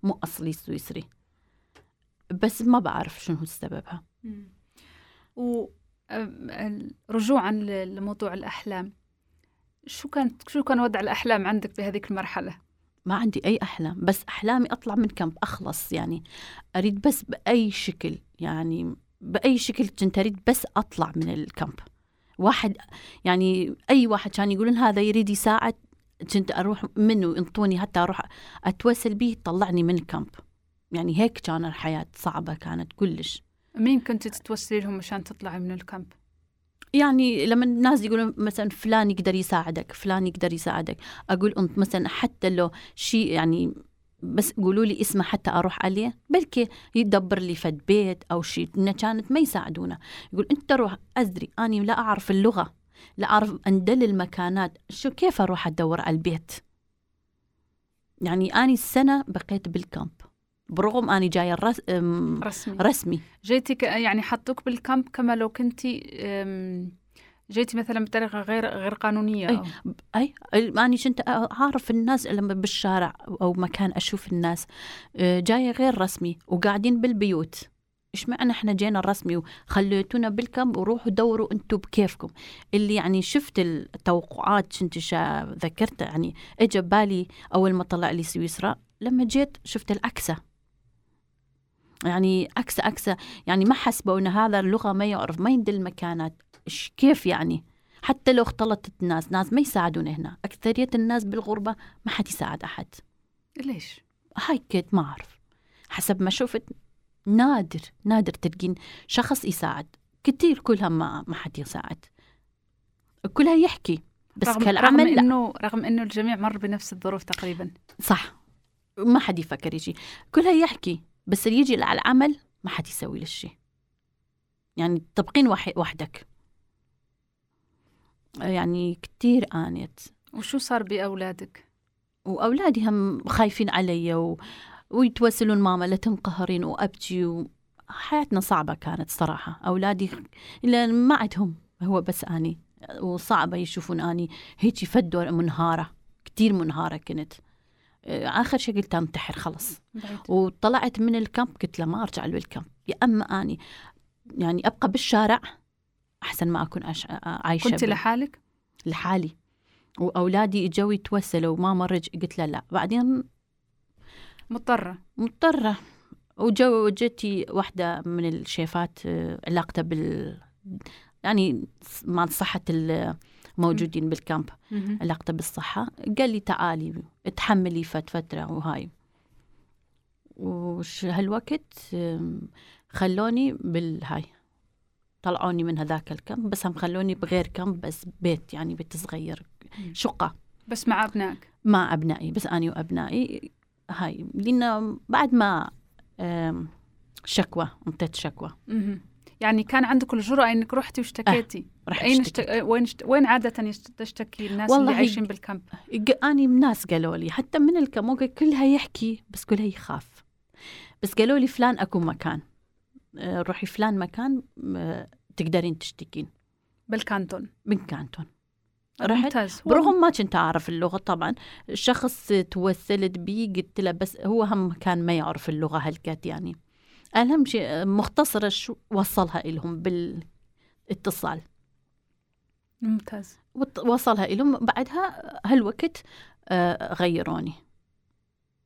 مو أصلي سويسري. بس ما بعرف شنو سببها. و ال- رجوعا لموضوع الأحلام. شو كانت شو كان وضع الأحلام عندك بهذيك المرحلة؟ ما عندي أي أحلام بس أحلامي أطلع من كامب أخلص يعني. أريد بس بأي شكل يعني. بأي شكل كنت أريد بس أطلع من الكامب. واحد يعني أي واحد كان يقولون هذا يريد يساعد كنت أروح منه ينطوني حتى أروح أتوسل به طلعني من ال camp. يعني هيك كان الحياة صعبة كانت كلش. مين كنت تتوسلي لهم عشان تطلعي من ال camp؟ يعني لما الناس يقولون مثلا فلان يقدر يساعدك فلان يقدر يساعدك أقول أنت مثلا حتى لو شيء يعني بس قولوا لي اسمه حتى أروح عليه بلكي يدبر لي فد بيت أو شيء إنه كانت ما يساعدونا. يقول أنت روح أدري أني لا أعرف اللغة لا أعرف أندل المكانات شو كيف أروح أدور على البيت؟ يعني أني السنة بقيت بالكامب برغم أني جاية الرس... رسمي. رسمي. جيتي ك... يعني حطوك بالكامب كما لو كنتي جيتي مثلا بطريقة غير غير قانونية أي. أو. أي اني كنت أعرف الناس لما بالشارع أو مكان أشوف الناس آه، جاية غير رسمي وقاعدين بالبيوت إيش معنى إحنا جينا الرسمي وخليتونا بالكم وروحوا دوروا أنتم بكيفكم اللي يعني شفت التوقعات كنت ذكرت يعني اجى بالي أول ما طلع لي سويسرا لما جيت شفت العكسه يعني عكسه عكسه يعني ما حسبوا إن هذا اللغة ما يعرف ما يندل المكانات كيف يعني؟ حتى لو اختلطت الناس ناس ما يساعدون هنا. أكثرية الناس بالغربة ما حد يساعد أحد. ليش؟ هاي كيت ما أعرف. حسب ما شفت نادر نادر تلقين شخص يساعد. كتير كلها ما ما حد يساعد. كلها يحكي بس رغم كالعمل رغم انه رغم إنه الجميع مر بنفس الظروف تقريبا. صح. ما حد يفكر يجي. كلها يحكي بس اللي يجي على العمل ما حد يسوي له شيء. يعني تبقين وح- وحدك. يعني كتير آنيت. وشو صار بأولادك؟ وأولادي هم خايفين علي و... ويتوسلون ماما لا تنقهرين وأبكي و... حياتنا صعبة كانت صراحة. أولادي لأن ما عندهم هو بس أني. وصعبة يشوفون أني. هيك فدوا منهارة كتير منهارة كنت. آه، آخر شيء قلت أنتحر خلص. وطلعت من الكامب قلت له ما أرجع للكامب. يا أما أني يعني أبقى بالشارع أحسن ما أكون أش... عايشة كنت لحالك؟ لحالي. وأولادي اجوا يتوسلوا وماما رج قلت له لا. بعدين مضطرة. مضطرة. وجو جتي واحدة من الشيفات آه، علاقتها بال يعني مع صحة موجودين بالكامب. علاقته بالصحة. قال لي تعالي تحملي فت فترة وهاي. وش هالوقت خلوني بالهاي. طلعوني من هذاك ال camp بس هم خلوني بغير camp بس بيت يعني بيت صغير. شقة. بس مع أبنائك؟ مع أبنائي بس أنا وأبنائي. هاي لأن بعد ما شكوى انطيت شكوى. يعني كان عندك الجرأة إنك رحتي واشتكيتي؟ رحت أني اشتكيت. اشت... وين اشت... وين عادة تشتكي الناس والله اللي عايشين بال camp؟ أني ناس قالوا لي حتى من الكاموكا كلها يحكي بس كلها يخاف. بس قالوا لي فلان أكو مكان. آه، روحي فلان مكان آه، تقدرين تشتكين. بالكانتون. من كانتون رحت برغم ما كنت أعرف اللغة طبعا شخص توسلت بي قلت له بس هو هم كان ما يعرف اللغة هالكات يعني. أهم شيء آه، مختصرة شو وصلها إلهم بالاتصال. ممتاز. وصلها إلهم. بعدها هالوقت آه، غيروني.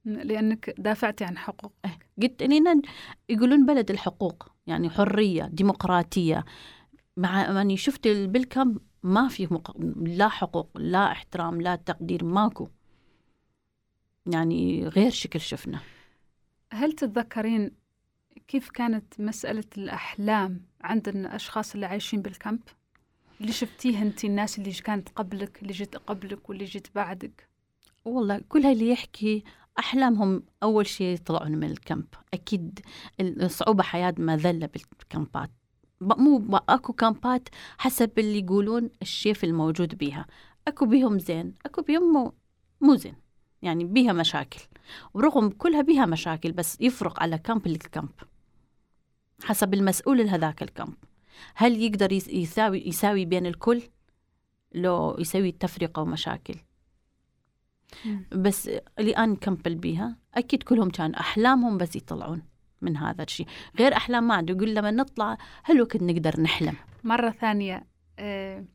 لأنك دافعتي عن حقوق قلت لنا يقولون بلد الحقوق يعني حرية ديمقراطية. مع أني شفت بالكم ما في مق... لا حقوق لا احترام لا تقدير ماكو. يعني غير شكل شفنا. هل تتذكرين كيف كانت مسألة الأحلام عند الأشخاص اللي عايشين بالكامب؟ اللي شفتيه أنت الناس اللي كانت قبلك اللي جت قبلك واللي جت بعدك؟ والله كل اللي يحكي أحلامهم أول شيء يطلعون من الكامب. أكيد الصعوبة حياة ما ذلة بالكامبات. مو أكو كامبات حسب اللي يقولون الشيف الموجود بيها. أكو بيهم زين أكو بيهم مو, مو زين. يعني بيها مشاكل. ورغم كلها بيها مشاكل بس يفرق على كامب للكامب حسب المسؤول لهذاك ال camp. هل يقدر يس- يساوي يساوي بين الكل؟ لو يسوي تفرقة ومشاكل. بس اللي أنا كمبل بيها أكيد كلهم كان أحلامهم بس يطلعون من هذا الشيء. غير أحلام ما عنده يقول لما نطلع هالوقت نقدر نحلم؟ مرة ثانية آه،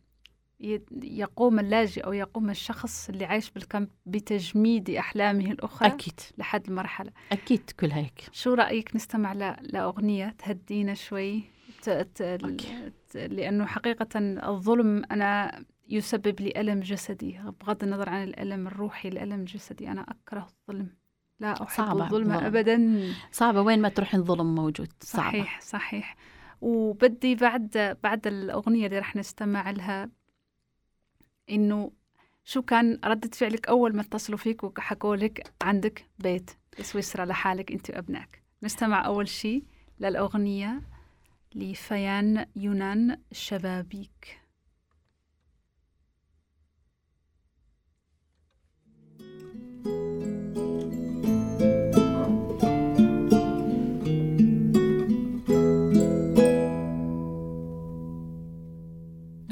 يقوم اللاجئ أو يقوم الشخص اللي عايش بال camp بتجميد أحلامه الأخرى أكيد. لحد المرحلة. أكيد كل هيك. شو رأيك نستمع لأغنية تهدينا شوي؟ ت... ت... أوكي. ت... لأنه حقيقة الظلم أنا يسبب لي ألم جسدي. بغض النظر عن الألم الروحي الألم الجسدي. أنا أكره الظلم. لا أحب صعبة الظلم الظلم. أبدا. صعبة. وين ما تروح الظلم موجود. صعبة. صحيح صحيح. وبدي بعد بعد الأغنية اللي رح نستمع لها إنه شو كان ردة فعلك أول ما اتصلوا فيك وحكوا لك عندك بيت بسويسرا لحالك أنت وأبنائك؟ نستمع أول شيء للأغنية لفيان يونان شبابيك.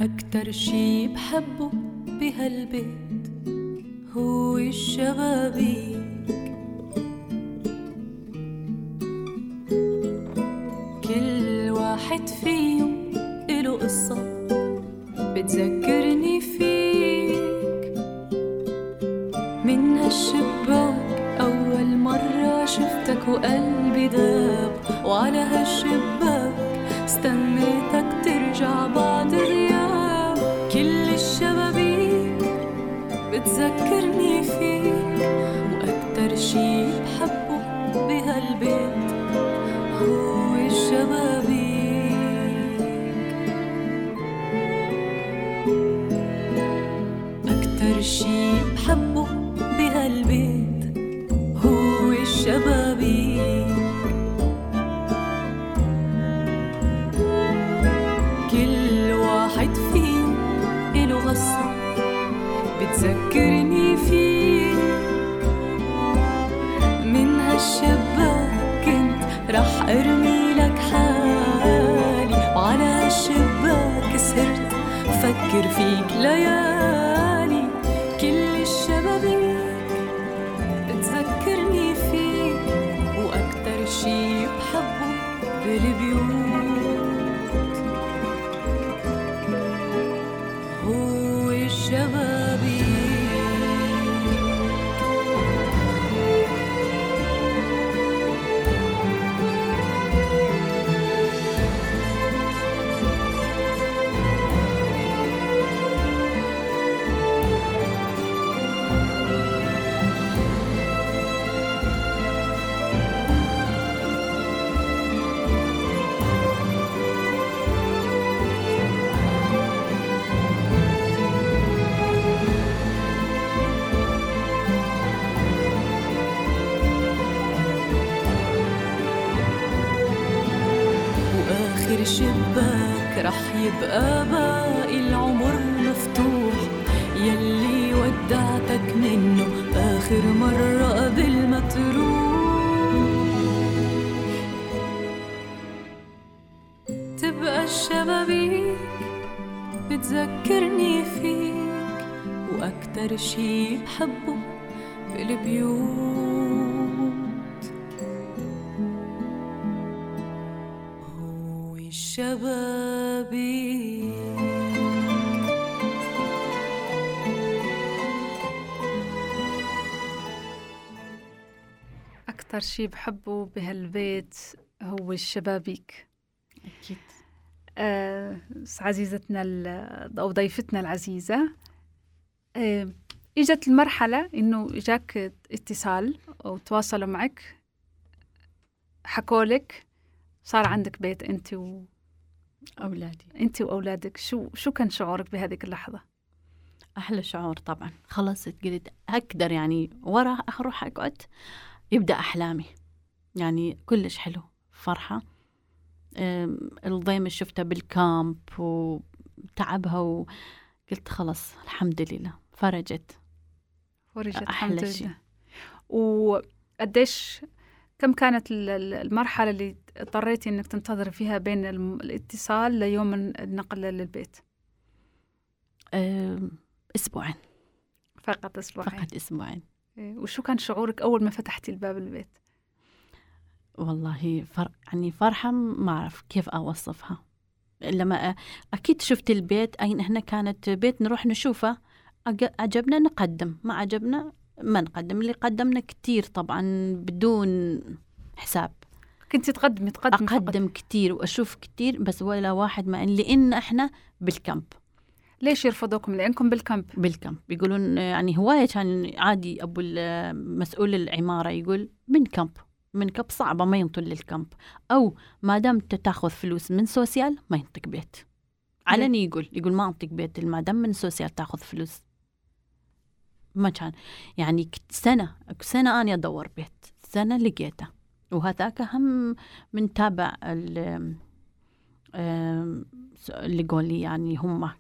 أكتر شي بحبه بهالبيت هو الشبابيك. كل واحد فيهم إله قصة بتذكرني فيك. من هالشباك أول مرة شفتك وقلبي داب وعلى هالشباك استنيتك ترجع بعد. بتذكرني فيك وأكتر شي بحبه بهالبيت وأكتر شي بحبه بالبيوت هو الشبابيك أكثر شيء بحبه بهالبيت هو الشبابيك. أكيد. آه عزيزتنا ال- أو ضيفتنا العزيزة آه إجت المرحلة إنه إجاك اتصال أو تواصلوا معك حكولك صار عندك بيت أنت و... أولادي. أنت وأولادك. شو شو كان شعورك بهذيك اللحظة؟ أحلى شعور طبعا. خلاص قلت أقدر يعني ورا أروح أقعد يبدأ أحلامي. يعني كلش حلو فرحة. أم، الضيمة اللي شفتها بالكامب وتعبها وقلت خلاص الحمد لله. فرجت. فرجت أحلى الحمد شي. لله. وقديش كم كانت ال- ال- المرحلة اللي اضطريتي إنك تنتظري فيها بين الاتصال ليوم النقل للبيت؟ أم، أسبوعين. فقط أسبوعين. فقط أسبوعين. إيه، وشو كان شعورك أول ما فتحتي الباب البيت؟ والله فر... يعني فرحة ما أعرف كيف أوصفها. لما أكيد شفت البيت أين إحنا كانت بيت نروح نشوفه. عجبنا نقدم ما عجبنا ما نقدم اللي قدمنا كتير طبعا بدون حساب. كنتي تقدمي تقدمي فقط. أقدم كتير وأشوف كتير بس ولا واحد ما لأن إحنا بالكامب. ليش يرفضوكم؟ لأنكم بالكامب. بالكامب. يقولون يعني هواية كان عادي أبو ال- مسؤول العمارة يقول من كامب. من كامب صعبة ما ينطل للكامب. أو ما دام تاخذ فلوس من سوسيال ما ينطق بيت. علني يقول يقول ما أنطق بيت ما دام من سوسيال تاخذ فلوس. ما كان. يعني سنة سنة أنا أدور بيت سنة لقيته. وهذاك هم من تابع اللي قولي يعني هم.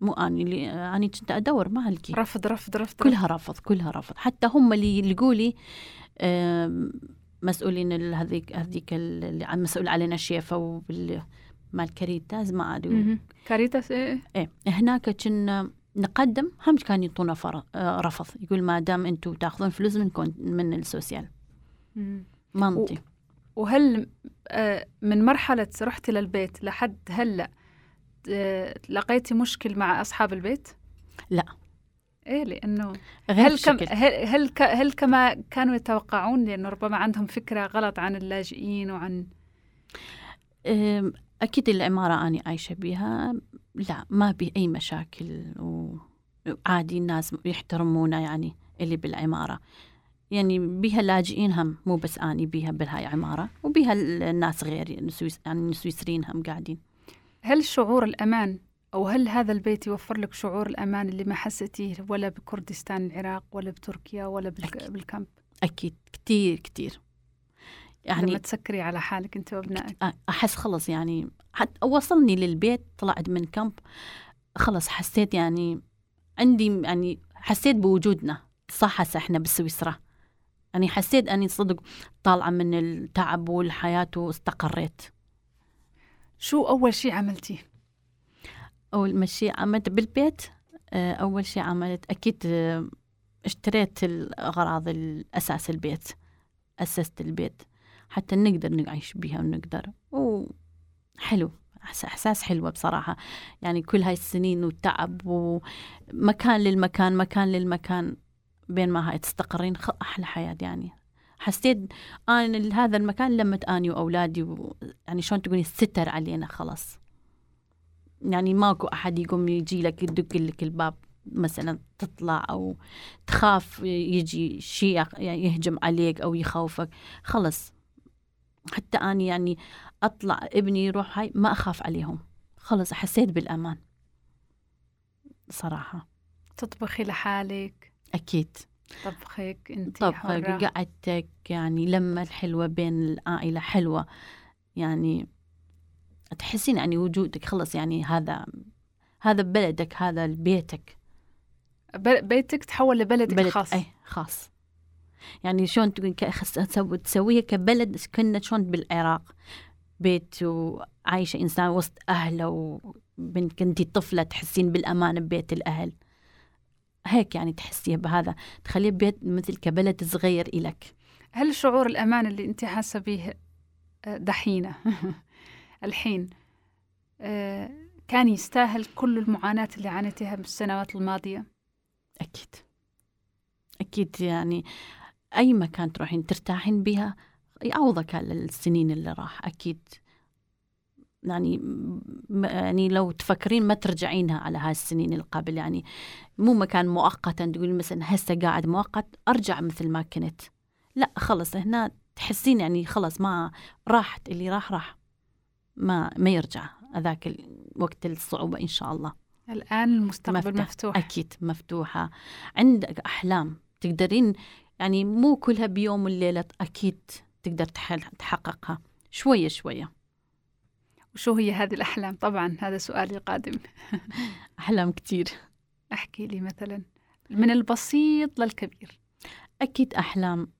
مو أني اللي أني كنت أدور ما ألقي. رفض رفض رفض. كلها رفض كلها رفض. حتى هم اللي يلقوا لي مسؤولين هذيك هذيك ال- اللي مسؤول علينا الشيفة وبال مال كاريتاس ما أدري. مهم. كاريتاس إيه. إيه هناك كنا نقدم هم كان يعطونا آه، رفض يقول ما دام أنتم تاخذون فلوس من من ال Sozial. ما نعطي وهل آه، من مرحلة رحتي للبيت لحد هلأ آه، لقيتي مشكل مع أصحاب البيت؟ لا. إيه لأنه غير هل كم هل هل, هل كما كانوا يتوقعون لأنه ربما عندهم فكرة غلط عن اللاجئين وعن أكيد العمارة أنا عايشة بيها لا ما بي أي مشاكل وعادي الناس يحترمونا يعني اللي بالعمارة. يعني بيها لاجئين هم مو بس أني بيها بهاي عمارة وبيها ال- الناس غيري السويس يعني السويسريين هم قاعدين. هل شعور الأمان أو هل هذا البيت يوفر لك شعور الأمان اللي ما حسيتيه ولا بكردستان العراق ولا بتركيا ولا بالك- أكيد. بالكامب؟ أكيد. كتير كتير. يعني لما تسكري على حالك أنت وأبنائك. أ- أحس خلص يعني حتى وصلني للبيت طلعت من كامب خلص حسيت يعني عندي يعني حسيت بوجودنا صح هسه إحنا بسويسرا يعني حسيت أني صدق طالعة من التعب والحياة واستقريت. شو أول شيء عملتيه؟ أول ما شيء عملت بالبيت آه، أول شيء عملت أكيد آه، اشتريت الأغراض الأساس البيت أسست البيت. حتى نقدر نعيش بيها ونقدر. وحلو إحساس حلوة بصراحة. يعني كل هاي السنين والتعب ومكان للمكان مكان للمكان بين ما هاي تستقرين أحلى حياة يعني. حسيت أنا هذا المكان لمت أني وأولادي. يعني شلون تقولي ستر علينا خلاص. يعني ماكو أحد يقوم يجي لك يدق لك الباب مثلا تطلع أو تخاف يجي شيء يهجم عليك أو يخوفك. خلص حتى اني يعني أطلع ابني يروح هاي ما أخاف عليهم. خلص حسيت بالأمان. صراحة. تطبخي لحالك. أكيد. طبخك أنت طبخك قعدتك يعني لما الحلوة بين العائلة حلوة. يعني تحسين يعني وجودك. خلص يعني هذا هذا بلدك هذا بيتك. بيتك تحول لبلدك بلد الخاص اي خاص. يعني شلون تسويها كبلد كنا شلون بالعراق. بيت وعايشة إنسان وسط أهله وبنت كنتي طفلة تحسين بالأمان ببيت الأهل. هيك يعني تحسيها بهذا. تخليه بيت مثل كبلد صغير إلك. هل شعور الأمان اللي أنت حاسة به آه، دحينة؟ الحين آه، كان يستاهل كل المعاناة اللي عانيتها بالسنوات الماضية؟ أكيد. أكيد يعني أي مكان تروحين ترتاحين بها يعوضك على السنين اللي راح أكيد. يعني يعني لو تفكرين ما ترجعينها على هاي السنين اللي قبل يعني مو مكان مؤقتا تقولين مثلا هسه قاعد مؤقت أرجع مثل ما كنت. لا خلص هنا تحسين يعني خلص ما راحت اللي راح راح. ما ما يرجع هذاك وقت الصعوبة إن شاء الله. الآن المستقبل مفتوح. مفتوح. أكيد مفتوحة. عندك أحلام. تقدرين يعني مو كلها بيوم وليلة أكيد تقدر تحققها. شوية شوية. وشو هي هذه الأحلام؟ طبعا هذا سؤالي القادم. أحلام كتير. أحكي لي مثلا من البسيط للكبير. أكيد أحلام.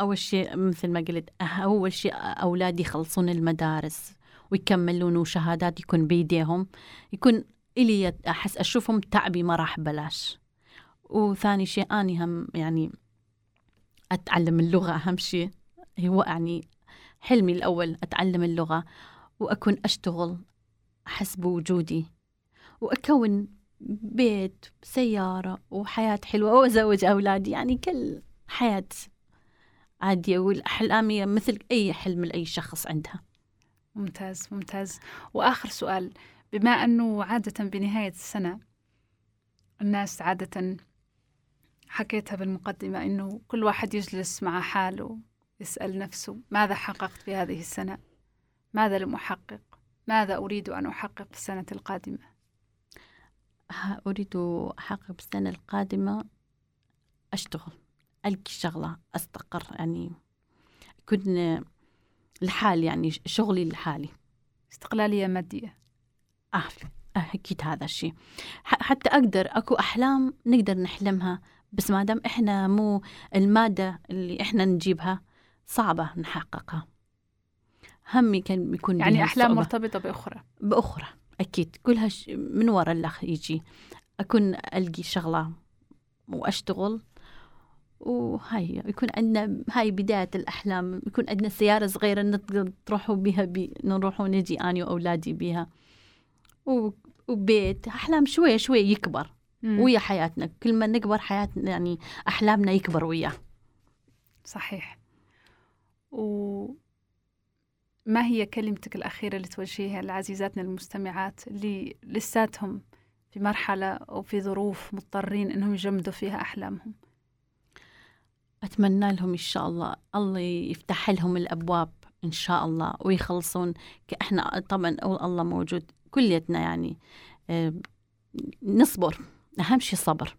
أول شيء مثل ما قلت أه- أول شيء أولادي يخلصون المدارس ويكملون وشهادات يكون بيديهم. يكون إلي أحس أشوفهم تعبي ما راح بلاش وثاني شيء أني هم يعني أتعلم اللغة أهم شيء هو يعني حلمي الأول أتعلم اللغة وأكون أشتغل أحس بوجودي وأكون بيت سيارة وحياة حلوة وأزوج أولادي يعني كل حياة عادية والأحلام مثل أي حلم لأي شخص عندها. ممتاز ممتاز. وآخر سؤال بما أنه عادة بنهاية السنة الناس عادة حكيتها بالمقدمة أنه كل واحد يجلس مع حاله يسأل نفسه ماذا حققت في هذه السنة؟ ماذا لم أحقق؟ ماذا أريد أن أحقق في السنة القادمة؟ أريد أحقق بالسنة القادمة أشتغل ألقي شغلة أستقر يعني أكون لحالي يعني شغلي لحالي استقلالية مادية. أعرف أكيد هذا الشيء. حتى أقدر أكو أحلام نقدر نحلمها بس ما دام إحنا مو المادة اللي إحنا نجيبها صعبة نحققها همي كان بيكون يعني بها أحلام صعوبة. مرتبطة بأخرى بأخرى أكيد كلها. من وراء الأخ يجي أكون ألقي شغلة وأشتغل وهاي يكون عندنا هاي بداية الأحلام يكون عندنا سيارة صغيرة نقدر تروحوا بها بي... نروح ونجي أنا وأولادي بها. وبيت أحلام شوية شوية يكبر مم. ويا حياتنا كل ما نكبر حياتنا يعني أحلامنا يكبر وياه. صحيح. وما هي كلمتك الأخيرة اللي توجهيها لعزيزاتنا المستمعات اللي لساتهم في مرحلة أو في ظروف مضطرين أنهم يجمدوا فيها أحلامهم؟ أتمنى لهم إن شاء الله الله يفتح لهم الأبواب إن شاء الله ويخلصون إحنا طبعا الله موجود كليتنا يعني آه، نصبر. أهم شيء صبر.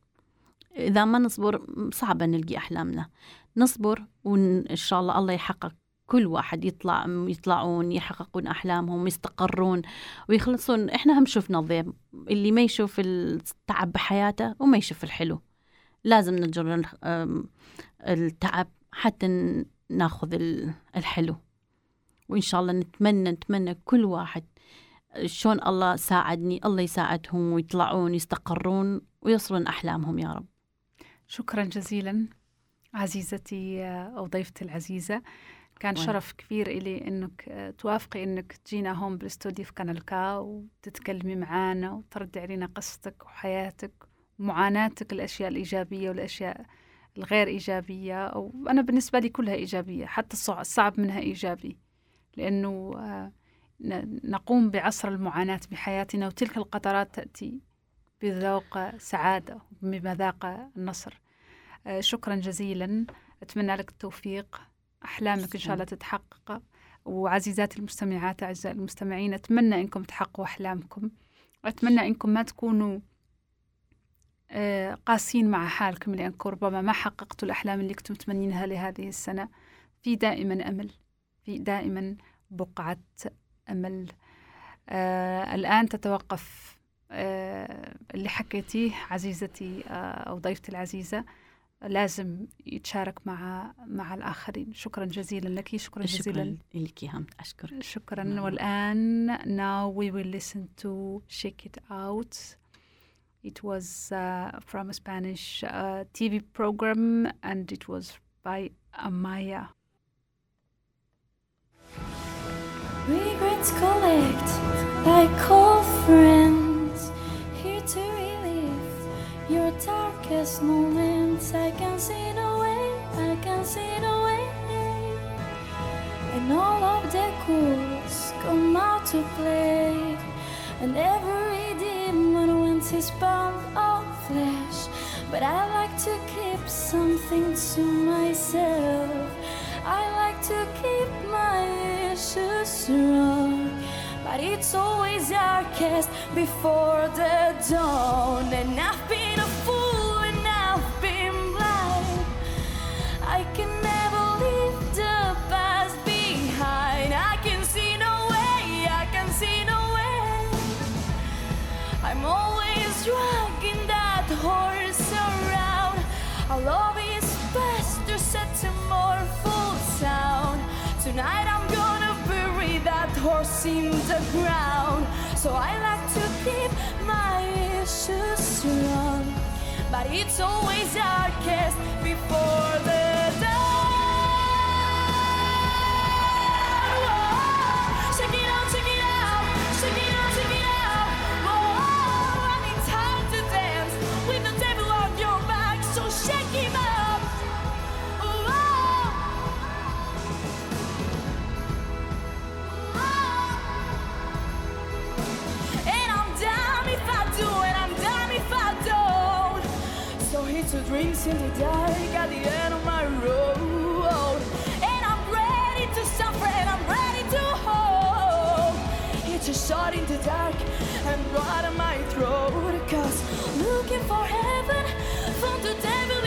إذا ما نصبر صعب نلقي أحلامنا. نصبر وإن شاء الله الله يحقق كل واحد يطلع يطلعون يحققون أحلامهم يستقرون ويخلصون. إحنا هم شفنا الضيم اللي ما يشوف التعب بحياته وما يشوف الحلو. لازم نجر التعب حتى ناخذ ال- الحلو. وإن شاء الله نتمنى نتمنى كل واحد شلون الله ساعدني الله يساعدهم ويطلعون يستقرون. ويصلون أحلامهم يا رب. شكرا جزيلا عزيزتي آه، أو ضيفتي العزيزة. كان وأنا. شرف كبير إلي إنك آه، توافقي إنك تجينا هون بالاستوديو في قناة كا وتتكلمي معانا وتردي علينا قصتك وحياتك ومعاناتك الأشياء الإيجابية والأشياء الغير إيجابية. أو أنا بالنسبة لي كلها إيجابية حتى الصع- الصعب منها إيجابي. لأنه آه، نقوم بعصر المعاناة بحياتنا وتلك القطرات تأتي بذوق سعادة بمذاق النصر. آه، شكرا جزيلا. أتمنى لك التوفيق. أحلامك إن شاء الله تتحقق. وعزيزاتي المستمعات أعزائي المستمعين أتمنى أنكم تحققوا أحلامكم. وأتمنى أنكم ما تكونوا آه، قاسين مع حالكم لأنكم ربما ما حققتوا الأحلام اللي كنتم تتمنينها لهذه السنة. في دائما أمل. في دائما بقعة أمل. آه الآن تتوقف اللي حكيتيه عزيزتي آه أو ضيفتي العزيزة لازم يتشارك مع مع الآخرين شكرا جزيلا لك شكرا جزيلا شكرا لك هم أشكرك شكرا نعم. والآن now we will listen to Shake It Out it was uh, from a Spanish uh, TV program and it was by Amaya Regrets collect like old friends, your darkest moments. I can see no way, I can see no way. And all of the ghouls come out to play, and every demon wants his pound of flesh. But I like to keep something to myself. I like to keep my issues wrong. But it's always darkest before the dawn. And I've been that horse the ground. So I like to keep my issues strong. But it's always darkest before the dawn. In the dark at the end of my road. And I'm ready to suffer, and I'm ready to hold. It's a shot in the dark and right in my throat. Cause looking for heaven, found the devil